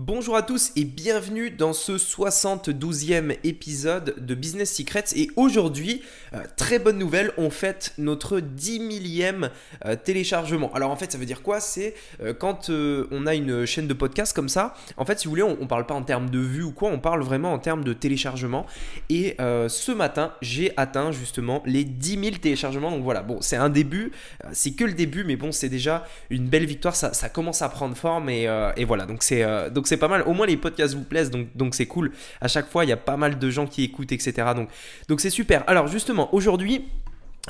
Bonjour à tous et bienvenue dans ce 72e épisode de Business Secrets. Et aujourd'hui, euh, très bonne nouvelle, on fête notre 10 millième euh, téléchargement. Alors en fait, ça veut dire quoi? C'est euh, quand on a une chaîne de podcast comme ça, en fait, si vous voulez, on, ne parle pas en termes de vues ou quoi, on parle vraiment en termes de téléchargement. Et ce matin, j'ai atteint justement les 10 000 téléchargements. Donc voilà, bon, c'est un début, c'est que le début, mais bon, c'est déjà une belle victoire. Ça, commence à prendre forme et, et voilà. Donc c'est donc c'est pas mal. Au moins les podcasts vous plaisent, donc c'est cool. À chaque fois, il y a pas mal de gens qui écoutent, etc. Donc donc c'est super. Alors justement, aujourd'hui,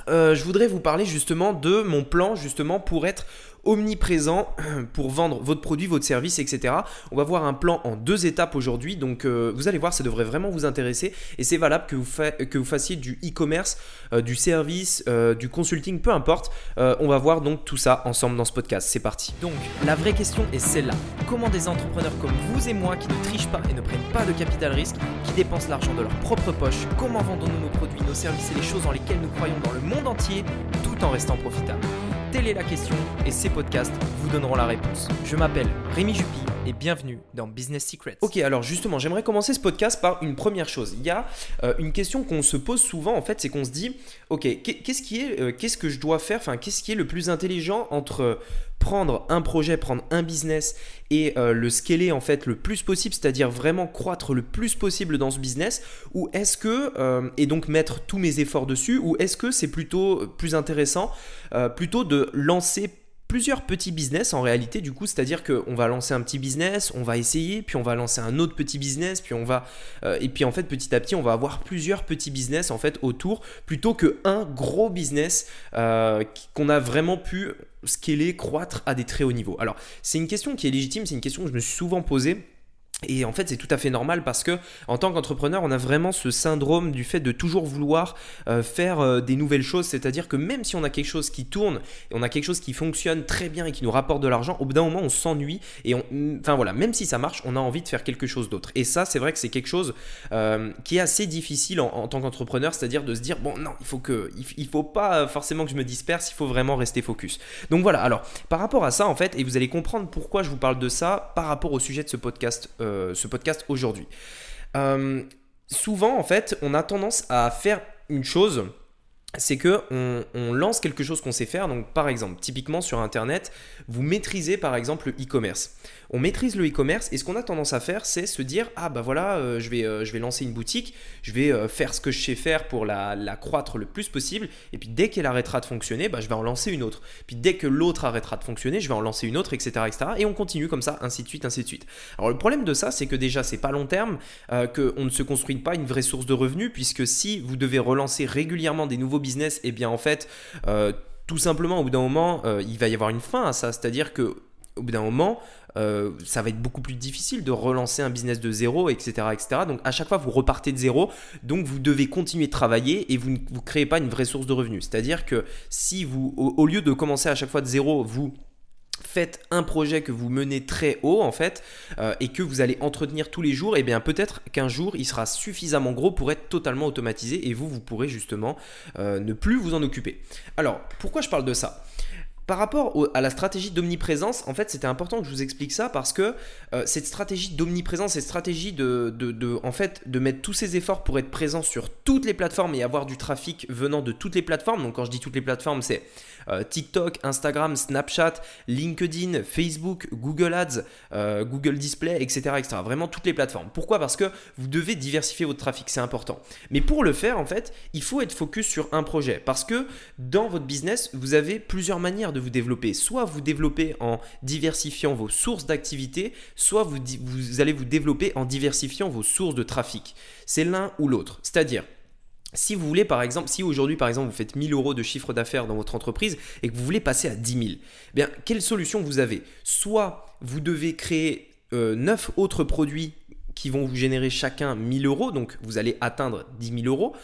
euh, je voudrais vous parler justement de mon plan justement pour être omniprésent pour vendre votre produit, votre service, etc. On va voir un plan en deux étapes aujourd'hui. Donc euh, vous allez voir, ça devrait vraiment vous intéresser. Et c'est valable que vous, que vous fassiez du e-commerce, euh, du service, euh, du consulting, peu importe. on va voir donc tout ça ensemble dans ce podcast. C'est parti. Donc la vraie question est celle-là. Comment des entrepreneurs comme vous et moi qui ne trichent pas et ne prennent pas de capital risque, qui dépensent l'argent de leur propre poche, comment vendons-nous nos produits, nos services et les choses dans lesquelles nous croyons dans le monde entier tout en restant profitables? Telle est la question et ces podcasts vous donneront la réponse. Je m'appelle Rémi Jupy bienvenue dans Business Secrets. Ok, alors justement, j'aimerais commencer ce podcast par une première chose. Il y a euh, une question qu'on se pose souvent en fait, c'est qu'on se dit, ok, qu'est-ce qui est, euh, qu'est-ce que je dois faire, enfin, qu'est-ce qui est le plus intelligent entre prendre un projet, prendre un business et euh, le scaler en fait le plus possible, c'est-à-dire vraiment croître le plus possible dans ce business, ou est-ce que, et donc mettre tous mes efforts dessus, ou est-ce que c'est plutôt plus intéressant, plutôt de lancer plusieurs petits business en réalité du coup c'est à dire qu'on va lancer un petit business on va essayer puis on va lancer un autre petit business puis on va et puis en fait petit à petit on va avoir plusieurs petits business en fait autour plutôt que un gros business qu'on a vraiment pu scaler, croître à des très hauts niveaux Alors, c'est une question qui est légitime, c'est une question que je me suis souvent posée. Et en fait, c'est tout à fait normal parce que en tant qu'entrepreneur, on a vraiment ce syndrome du fait de toujours vouloir euh, faire euh, des nouvelles choses. C'est-à-dire que même si on a quelque chose qui tourne on a quelque chose qui fonctionne très bien et qui nous rapporte de l'argent, au bout d'un moment, on s'ennuie et on, enfin voilà, même si ça marche, on a envie de faire quelque chose d'autre. Et ça, c'est vrai que c'est quelque chose euh, qui est assez difficile en, tant qu'entrepreneur, c'est-à-dire de se dire bon, non, il faut que, il, faut pas forcément que je me disperse, il faut vraiment rester focus. Donc voilà. Alors, par rapport à ça, en fait, et vous allez comprendre pourquoi je vous parle de ça par rapport au sujet de ce podcast. Euh, ce podcast aujourd'hui. Euh, souvent, en fait, on a tendance à faire une chose c'est que on, lance quelque chose qu'on sait faire. Donc, par exemple, typiquement sur Internet, vous maîtrisez par exemple le e-commerce. On maîtrise le e-commerce et ce qu'on a tendance à faire, c'est se dire ah bah voilà, euh, je vais euh, je vais lancer une boutique, je vais euh, faire ce que je sais faire pour la, la, croître le plus possible. Et puis dès qu'elle arrêtera de fonctionner, bah, je vais en lancer une autre. Puis dès que l'autre arrêtera de fonctionner, je vais en lancer une autre, etc., etc. Et on continue comme ça, ainsi de suite, ainsi de suite. Alors le problème de ça, c'est que déjà c'est pas long terme, qu'on ne se construit pas une vraie source de revenus, puisque si vous devez relancer régulièrement des nouveaux business, et eh bien en fait, euh, tout simplement, au bout d'un moment, euh, il va y avoir une fin à ça. C'est-à-dire que au bout d'un moment, euh, ça va être beaucoup plus difficile de relancer un business de zéro, etc., etc. Donc à chaque fois, vous repartez de zéro. Donc vous devez continuer de travailler et vous ne vous créez pas une vraie source de revenus. C'est-à-dire que si vous, au, lieu de commencer à chaque fois de zéro, vous faites un projet que vous menez très haut en fait euh, et que vous allez entretenir tous les jours, et eh bien peut-être qu'un jour il sera suffisamment gros pour être totalement automatisé et vous vous pourrez justement euh, ne plus vous en occuper. Alors pourquoi je parle de ça? Par rapport à la stratégie d'omniprésence, en fait, c'était important que je vous explique ça parce que euh, cette stratégie d'omniprésence, cette stratégie de, mettre tous ses efforts pour être présent sur toutes les plateformes et avoir du trafic venant de toutes les plateformes. Donc, quand je dis toutes les plateformes, c'est euh, TikTok, Instagram, Snapchat, LinkedIn, Facebook, Google Ads, euh, Google Display, etc., etc. Vraiment toutes les plateformes. Pourquoi? Parce que vous devez diversifier votre trafic, c'est important. Mais pour le faire, en fait, il faut être focus sur un projet parce que dans votre business, vous avez plusieurs manières de vous développer. Soit vous développez en diversifiant vos sources d'activité, soit vous, vous allez vous développer en diversifiant vos sources de trafic. C'est l'un ou l'autre. C'est-à-dire, si vous voulez, par exemple, si aujourd'hui, par exemple, vous faites 1000 euros de chiffre d'affaires dans votre entreprise et que vous voulez passer à 10 000, eh bien, quelle solution vous avez? Soit vous devez créer euh, 9 autres produits qui vont vous générer chacun 1000 euros, donc vous allez atteindre 10 000 euros,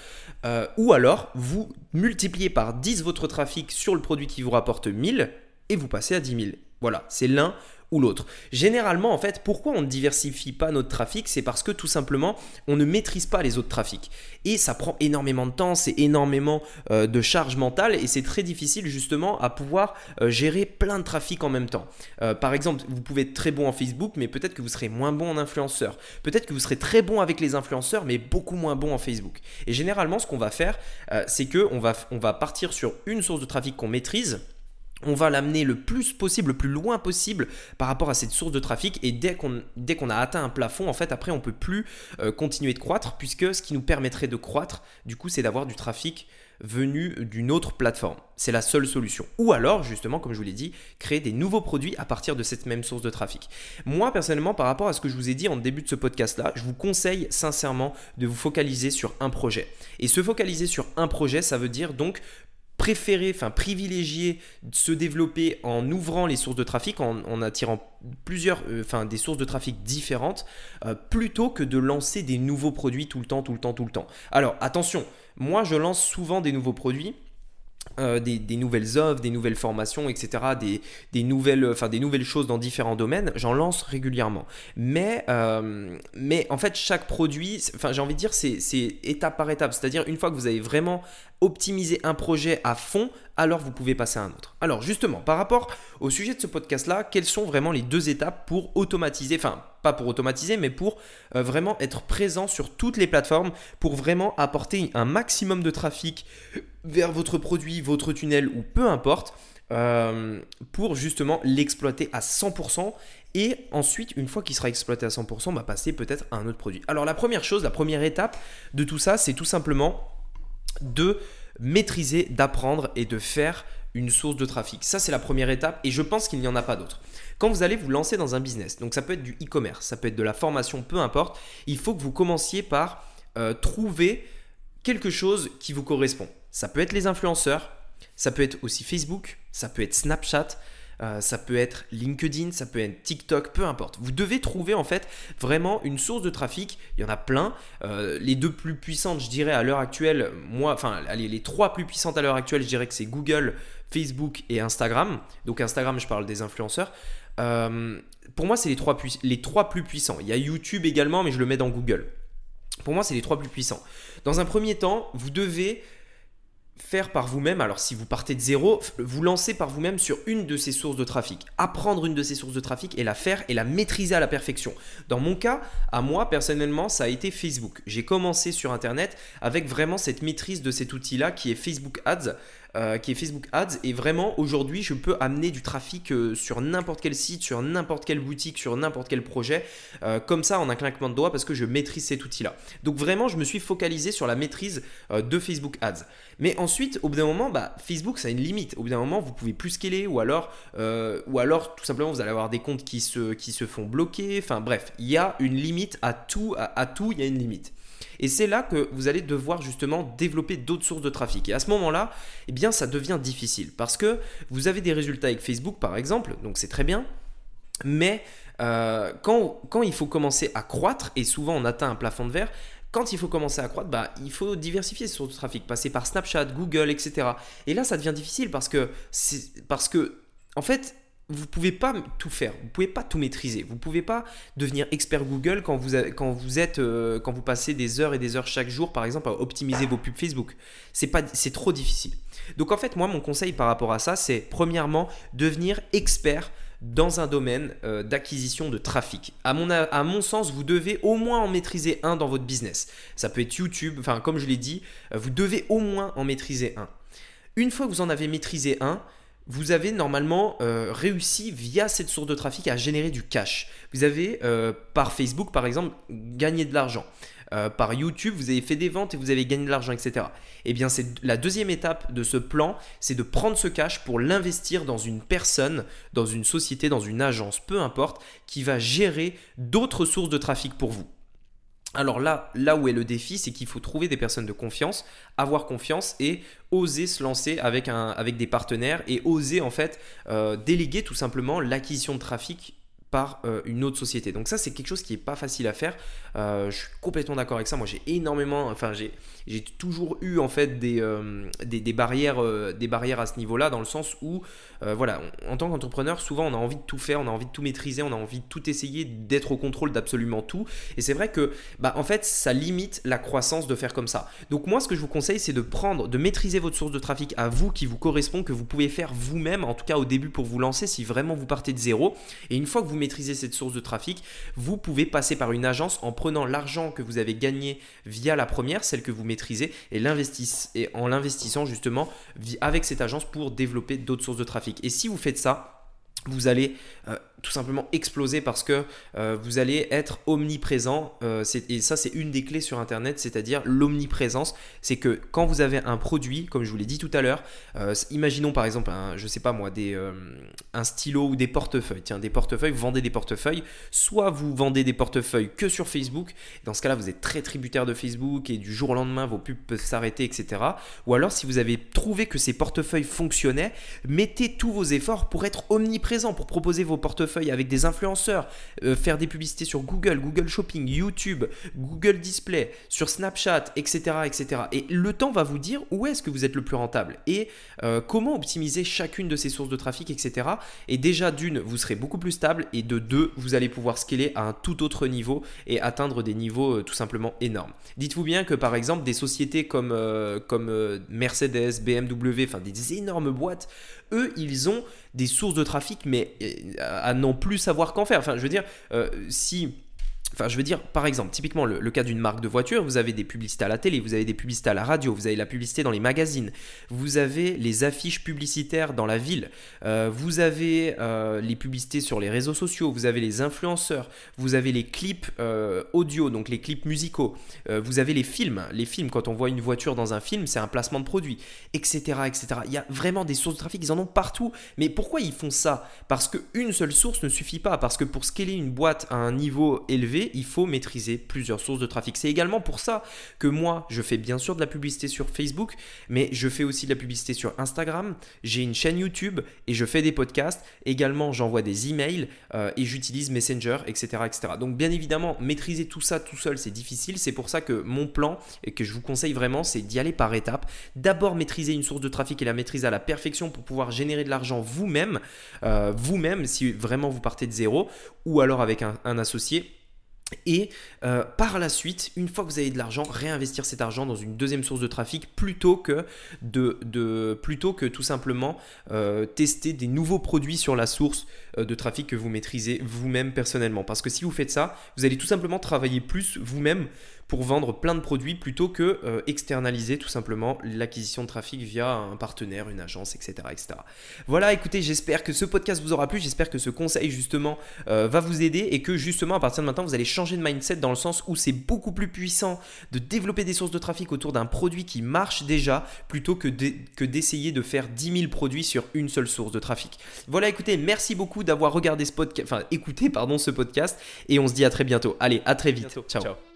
euh, ou alors vous multipliez par 10 votre trafic sur le produit qui vous rapporte 1000 et vous passez à 10 000. Voilà, c'est l'un l'autre. Généralement, en fait, pourquoi on ne diversifie pas notre trafic C'est parce que tout simplement, on ne maîtrise pas les autres trafics. Et ça prend énormément de temps, c'est énormément euh, de charge mentale et c'est très difficile justement à pouvoir euh, gérer plein de trafic en même temps. Euh, par exemple, vous pouvez être très bon en Facebook, mais peut-être que vous serez moins bon en influenceur. Peut-être que vous serez très bon avec les influenceurs, mais beaucoup moins bon en Facebook. Et généralement, ce qu'on va faire, c'est que on va, on va partir sur une source de trafic qu'on maîtrise on va l'amener le plus possible, le plus loin possible par rapport à cette source de trafic. Et dès qu'on a atteint un plafond, en fait, après, on peut plus euh, continuer de croître, puisque ce qui nous permettrait de croître, du coup, c'est d'avoir du trafic venu d'une autre plateforme. C'est la seule solution. Ou alors, justement, comme je vous l'ai dit, créer des nouveaux produits à partir de cette même source de trafic. Moi, personnellement, par rapport à ce que je vous ai dit en début de ce podcast-là, je vous conseille sincèrement de vous focaliser sur un projet. Et se focaliser sur un projet, ça veut dire donc préférer, enfin privilégier se développer en ouvrant les sources de trafic, en, attirant plusieurs, euh, enfin des sources de trafic différentes, euh, plutôt que de lancer des nouveaux produits tout le temps, tout le temps, tout le temps. Alors attention, moi je lance souvent des nouveaux produits euh, des, nouvelles offres, des nouvelles formations, etc., des, nouvelles, choses dans différents domaines, j'en lance régulièrement. Mais, mais en fait, chaque produit, enfin, j'ai envie de dire, c'est étape par étape. C'est-à-dire, une fois que vous avez vraiment optimisé un projet à fond, alors vous pouvez passer à un autre. Alors, justement, par rapport au sujet de ce podcast-là, quelles sont vraiment les deux étapes pour automatiser, enfin, pas pour automatiser, mais pour euh, vraiment être présent sur toutes les plateformes, pour vraiment apporter un maximum de trafic vers votre produit, votre tunnel ou peu importe, euh, pour justement l'exploiter à 100% et ensuite, une fois qu'il sera exploité à 100%, bah, passer peut-être à un autre produit. Alors la première chose, la première étape de tout ça, c'est tout simplement de maîtriser, d'apprendre et de faire une source de trafic. Ça, c'est la première étape et je pense qu'il n'y en a pas d'autre. Quand vous allez vous lancer dans un business, donc ça peut être du e-commerce, ça peut être de la formation, peu importe, il faut que vous commenciez par euh, trouver quelque chose qui vous correspond. Ça peut être les influenceurs, ça peut être aussi Facebook, ça peut être Snapchat, euh, ça peut être LinkedIn, ça peut être TikTok, peu importe. Vous devez trouver en fait vraiment une source de trafic. Il y en a plein. Euh, les deux plus puissantes, je dirais à l'heure actuelle, moi, enfin, allez, les trois plus puissantes à l'heure actuelle, je dirais que c'est Google, Facebook et Instagram. Donc Instagram, je parle des influenceurs. Euh, pour moi, c'est les trois, les trois plus puissants. Il y a YouTube également, mais je le mets dans Google. Pour moi, c'est les trois plus puissants. Dans un premier temps, vous devez faire par vous-même, alors si vous partez de zéro, vous lancer par vous-même sur une de ces sources de trafic, apprendre une de ces sources de trafic et la faire et la maîtriser à la perfection. Dans mon cas, à moi personnellement, ça a été Facebook. J'ai commencé sur Internet avec vraiment cette maîtrise de cet outil-là qui est Facebook Ads. Euh, qui est Facebook Ads. Et vraiment, aujourd'hui, je peux amener du trafic euh, sur n'importe quel site, sur n'importe quelle boutique, sur n'importe quel projet, euh, comme ça en un claquement de doigts parce que je maîtrise cet outil-là. Donc vraiment, je me suis focalisé sur la maîtrise de Facebook Ads. Mais ensuite, au bout d'un moment, bah, Facebook, ça a une limite. Au bout d'un moment, vous pouvez plus scaler ou alors, ou alors tout simplement, vous allez avoir des comptes qui se, qui se font bloquer. Enfin bref, il y a une limite à tout. à tout, il y a une limite. Et c'est là que vous allez devoir justement développer d'autres sources de trafic. Et à ce moment-là, eh bien, ça devient difficile parce que vous avez des résultats avec Facebook, par exemple, donc c'est très bien, mais euh, quand, quand il faut commencer à croître, et souvent on atteint un plafond de verre, quand il faut commencer à croître, bah, il faut diversifier de trafic, passer par Snapchat, Google, etc. Et là, ça devient difficile parce que, parce que en fait, vous pouvez pas tout faire, vous pouvez pas tout maîtriser, vous pouvez pas devenir expert Google quand vous, quand vous êtes euh, quand vous passez des heures et des heures chaque jour par exemple à optimiser vos pubs Facebook. C'est pas c'est trop difficile. Donc en fait moi mon conseil par rapport à ça c'est premièrement devenir expert dans un domaine euh, d'acquisition de trafic. À mon, à mon sens, vous devez au moins en maîtriser un dans votre business. Ça peut être YouTube, enfin comme je l'ai dit, euh, vous devez au moins en maîtriser un. Une fois que vous en avez maîtrisé un, vous avez normalement euh, réussi via cette source de trafic à générer du cash. Vous avez euh, par Facebook par exemple gagné de l'argent. Euh, par YouTube, vous avez fait des ventes et vous avez gagné de l'argent, etc. Eh bien, c'est la deuxième étape de ce plan, c'est de prendre ce cash pour l'investir dans une personne, dans une société, dans une agence, peu importe, qui va gérer d'autres sources de trafic pour vous. Alors là, où est le défi, c'est qu'il faut trouver des personnes de confiance, avoir confiance et oser se lancer avec, un, avec des partenaires et oser en fait euh, déléguer tout simplement l'acquisition de trafic euh, une autre société. Donc ça, c'est quelque chose qui n'est pas facile à faire. Euh, je suis complètement d'accord avec ça. Moi, j'ai énormément, enfin, j'ai, j'ai toujours eu en fait des, euh, des, barrières, des barrières à ce niveau-là, dans le sens où, voilà, en tant qu'entrepreneur, souvent, on a envie de tout faire, on a envie de tout maîtriser, on a envie de tout essayer, d'être au contrôle d'absolument tout. Et c'est vrai que, bah, en fait, ça limite la croissance de faire comme ça. Donc moi, ce que je vous conseille, c'est de prendre, de maîtriser votre source de trafic à vous, qui vous correspond, que vous pouvez faire vous-même, en tout cas au début pour vous lancer, si vraiment vous partez de zéro. Et une fois que vous maîtriser cette source de trafic, vous pouvez passer par une agence en prenant l'argent que vous avez gagné via la première, celle que vous maîtrisez, et, et en l'investissant justement avec cette agence pour développer d'autres sources de trafic. Et si vous faites ça, vous allez euh, tout simplement exploser parce que euh, vous allez être omniprésent. Euh, et ça, c'est une des clés sur Internet, c'est-à-dire l'omniprésence. C'est que quand vous avez un produit, comme je vous l'ai dit tout à l'heure, imaginons par exemple, un, je sais pas moi, des, un stylo ou des portefeuilles. Tiens, des portefeuilles, vous vendez des portefeuilles. Soit vous vendez des portefeuilles que sur Facebook. Dans ce cas-là, vous êtes très tributaire de Facebook et du jour au lendemain, vos pubs peuvent s'arrêter, etc. Ou alors, si vous avez trouvé que ces portefeuilles fonctionnaient, mettez tous vos efforts pour être omniprésent, pour proposer vos portefeuilles avec des influenceurs, euh, faire des publicités sur Google, Google Shopping, YouTube, Google Display, sur Snapchat, etc. etc. Et le temps va vous dire où est-ce que vous êtes le plus rentable et euh, comment optimiser chacune de ces sources de trafic, etc. Et déjà d'une, vous serez beaucoup plus stable et de deux, vous allez pouvoir scaler à un tout autre niveau et atteindre des niveaux euh, tout simplement énormes. Dites-vous bien que par exemple des sociétés comme, comme Mercedes, BMW, enfin des énormes boîtes, eux, ils ont des sources de trafic, mais à non plus savoir qu'en faire. Enfin, je veux dire, euh, si Enfin, je veux dire, par exemple, typiquement le, cas d'une marque de voiture, vous avez des publicités à la télé, vous avez des publicités à la radio, vous avez la publicité dans les magazines, vous avez les affiches publicitaires dans la ville, euh, vous avez euh, les publicités sur les réseaux sociaux, vous avez les influenceurs, vous avez les clips euh, audio, donc les clips musicaux, vous avez les films. Les films, quand on voit une voiture dans un film, c'est un placement de produit, etc., etc. Il y a vraiment des sources de trafic, ils en ont partout. Mais pourquoi ils font ça? Parce qu'une seule source ne suffit pas. Parce que pour scaler une boîte à un niveau élevé, il faut maîtriser plusieurs sources de trafic. C'est également pour ça que moi, je fais bien sûr de la publicité sur Facebook, mais je fais aussi de la publicité sur Instagram, j'ai une chaîne YouTube et je fais des podcasts. Également, j'envoie des emails euh, et j'utilise Messenger, etc., etc. Donc bien évidemment, maîtriser tout ça tout seul, c'est difficile. C'est pour ça que mon plan, et que je vous conseille vraiment, c'est d'y aller par étapes. D'abord maîtriser une source de trafic et la maîtriser à la perfection pour pouvoir générer de l'argent vous-même, euh, vous-même si vraiment vous partez de zéro, ou alors avec un associé et euh, par la suite, une fois que vous avez de l'argent, réinvestir cet argent dans une deuxième source de trafic plutôt que, tout simplement euh, tester des nouveaux produits sur la source euh, de trafic que vous maîtrisez vous-même personnellement. Parce que si vous faites ça, vous allez tout simplement travailler plus vous-même pour vendre plein de produits plutôt que euh, externaliser tout simplement l'acquisition de trafic via un partenaire, une agence, etc. etc. Voilà, écoutez, j'espère que ce podcast vous aura plu, j'espère que ce conseil justement euh, va vous aider et que justement à partir de maintenant vous allez changer de mindset dans le sens où c'est beaucoup plus puissant de développer des sources de trafic autour d'un produit qui marche déjà plutôt que d'essayer de, faire 10 000 produits sur une seule source de trafic. Voilà, écoutez, merci beaucoup d'avoir regardé ce podcast, enfin écouté pardon ce podcast et on se dit à très bientôt. Allez, à très vite. Ciao. Ciao.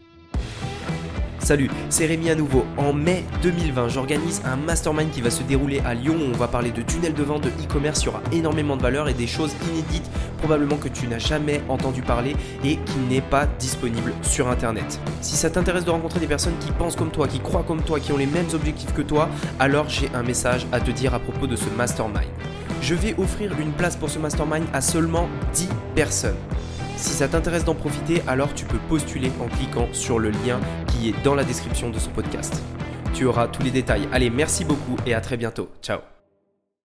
Salut, c'est Rémi à nouveau. En mai 2020, j'organise un mastermind qui va se dérouler à Lyon. On va parler de tunnels de vente, de e-commerce. Il y aura énormément de valeur et des choses inédites, probablement que tu n'as jamais entendu parler et qui n'est pas disponible sur Internet. Si ça t'intéresse de rencontrer des personnes qui pensent comme toi, qui croient comme toi, qui ont les mêmes objectifs que toi, alors j'ai un message à te dire à propos de ce mastermind. Je vais offrir une place pour ce mastermind à seulement 10 personnes. Si ça t'intéresse d'en profiter, alors tu peux postuler en cliquant sur le lien qui est dans la description de ce podcast. Tu auras tous les détails. Allez, merci beaucoup et à très bientôt. Ciao